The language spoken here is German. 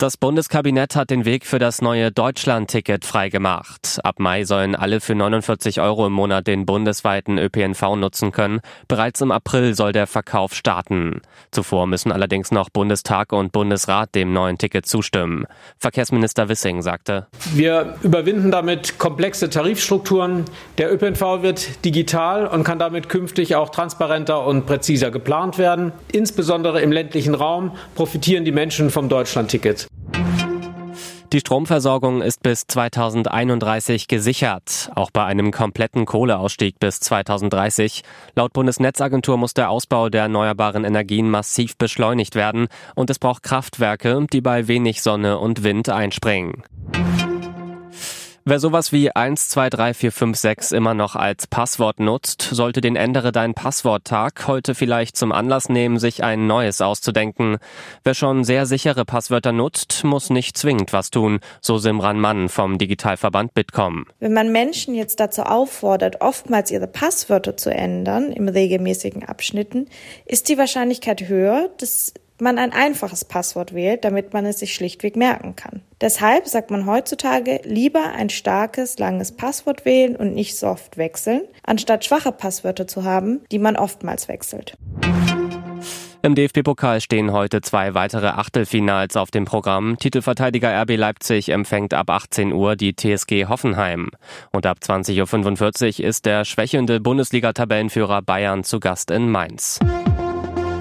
Das Bundeskabinett hat den Weg für das neue Deutschland-Ticket freigemacht. Ab Mai sollen alle für 49 Euro im Monat den bundesweiten ÖPNV nutzen können. Bereits im April soll der Verkauf starten. Zuvor müssen allerdings noch Bundestag und Bundesrat dem neuen Ticket zustimmen. Verkehrsminister Wissing sagte, Wir überwinden damit komplexe Tarifstrukturen. Der ÖPNV wird digital und kann damit künftig auch transparenter und präziser geplant werden. Insbesondere im ländlichen Raum profitieren die Menschen vom Deutschland-Ticket. Die Stromversorgung ist bis 2031 gesichert, auch bei einem kompletten Kohleausstieg bis 2030. Laut Bundesnetzagentur muss der Ausbau der erneuerbaren Energien massiv beschleunigt werden und es braucht Kraftwerke, die bei wenig Sonne und Wind einspringen. Wer sowas wie 123456 immer noch als Passwort nutzt, sollte den Ändere dein Passwort-Tag heute vielleicht zum Anlass nehmen, sich ein neues auszudenken. Wer schon sehr sichere Passwörter nutzt, muss nicht zwingend was tun, so Simran Mann vom Digitalverband Bitkom. Wenn man Menschen jetzt dazu auffordert, oftmals ihre Passwörter zu ändern im regelmäßigen Abschnitten, ist die Wahrscheinlichkeit höher, dass man ein einfaches Passwort wählt, damit man es sich schlichtweg merken kann. Deshalb sagt man heutzutage lieber ein starkes, langes Passwort wählen und nicht so oft wechseln, anstatt schwache Passwörter zu haben, die man oftmals wechselt. Im DFB-Pokal stehen heute zwei weitere Achtelfinals auf dem Programm. Titelverteidiger RB Leipzig empfängt ab 18 Uhr die TSG Hoffenheim. Und ab 20.45 Uhr ist der schwächelnde Bundesliga-Tabellenführer Bayern zu Gast in Mainz.